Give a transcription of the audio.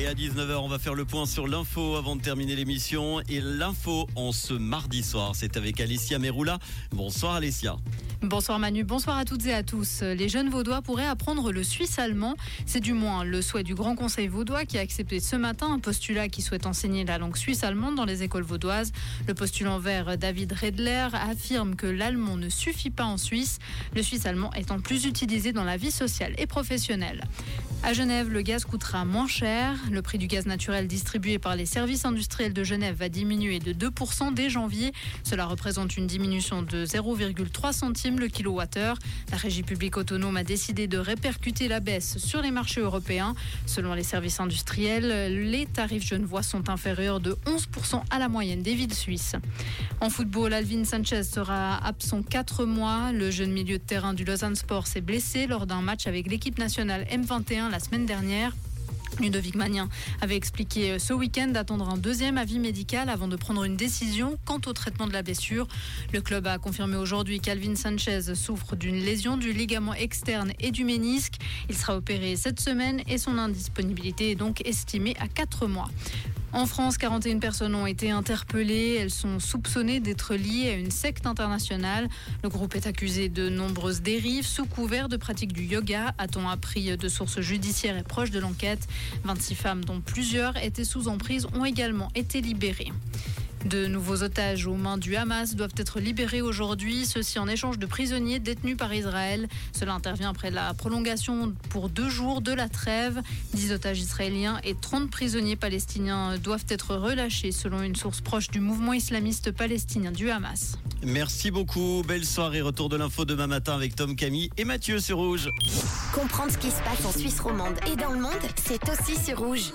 Et à 19h, on va faire le point sur l'info avant de terminer l'émission. Et l'info en ce mardi soir, c'est avec Alicia Meroula. Bonsoir Alicia. Bonsoir Manu, bonsoir à toutes et à tous. Les jeunes vaudois pourraient apprendre le suisse allemand. C'est du moins le souhait du Grand Conseil vaudois qui a accepté ce matin un postulat qui souhaite enseigner la langue suisse allemande dans les écoles vaudoises. Le postulant vert David Redler affirme que l'allemand ne suffit pas en Suisse, le suisse allemand étant plus utilisé dans la vie sociale et professionnelle. À Genève, le gaz coûtera moins cher. Le prix du gaz naturel distribué par les services industriels de Genève va diminuer de 2% dès janvier. Cela représente une diminution de 0,3 centimes le kilowattheure. La régie publique autonome a décidé de répercuter la baisse sur les marchés européens. Selon les services industriels, les tarifs genevois sont inférieurs de 11% à la moyenne des villes suisses. En football, Alvin Sanchez sera absent 4 mois. Le jeune milieu de terrain du Lausanne Sport s'est blessé lors d'un match avec l'équipe nationale M21 la semaine dernière. Ludovic Magnin avait expliqué ce week-end d'attendre un deuxième avis médical avant de prendre une décision quant au traitement de la blessure. Le club a confirmé aujourd'hui qu'Alvin Sanchez souffre d'une lésion du ligament externe et du ménisque. Il sera opéré cette semaine et son indisponibilité est donc estimée à 4 mois. En France, 41 personnes ont été interpellées. Elles sont soupçonnées d'être liées à une secte internationale. Le groupe est accusé de nombreuses dérives sous couvert de pratique du yoga, a-t-on appris de sources judiciaires et proches de l'enquête. 26 femmes, dont plusieurs étaient sous emprise, ont également été libérées. De nouveaux otages aux mains du Hamas doivent être libérés aujourd'hui, ceci en échange de prisonniers détenus par Israël. Cela intervient après la prolongation pour deux jours de la trêve. 10 otages israéliens et 30 prisonniers palestiniens doivent être relâchés selon une source proche du mouvement islamiste palestinien du Hamas. Merci beaucoup. Belle soirée. Retour de l'info demain matin avec Tom Camille et Mathieu sur Rouge. Comprendre ce qui se passe en Suisse romande et dans le monde, c'est aussi sur Rouge.